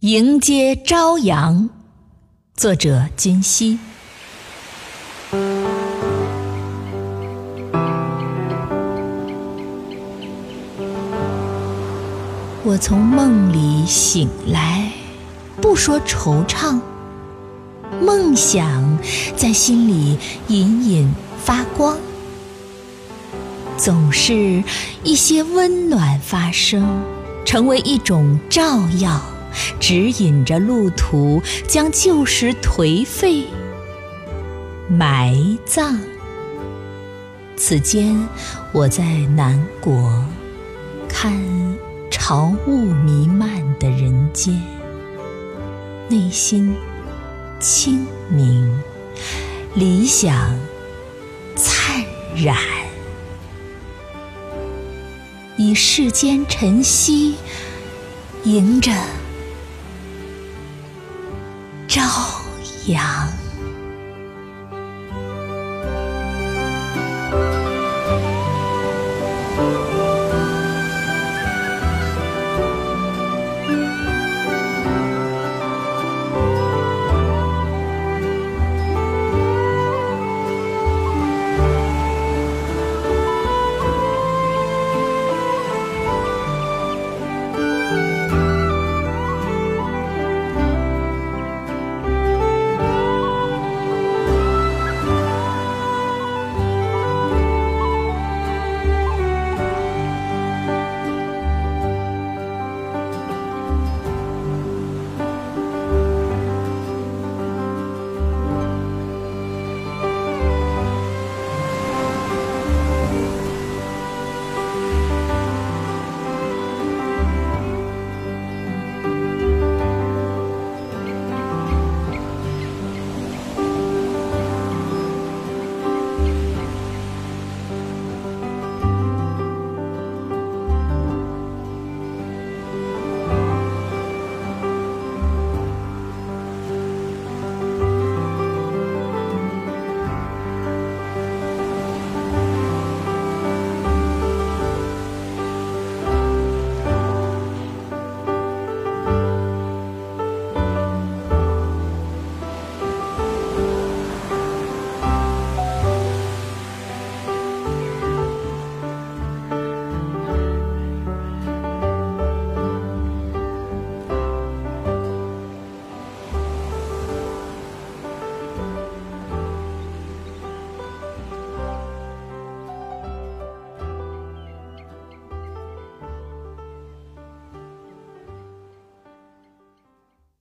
迎接朝阳，作者君熙。我从梦里醒来，不说惆怅，梦想在心里隐隐发光，总是一些温暖发生，成为一种照耀。指引着路途，将旧时颓废埋葬。此间，我在南国，看朝雾弥漫的人间，内心清明，理想灿然，以世间晨曦迎着。朝阳。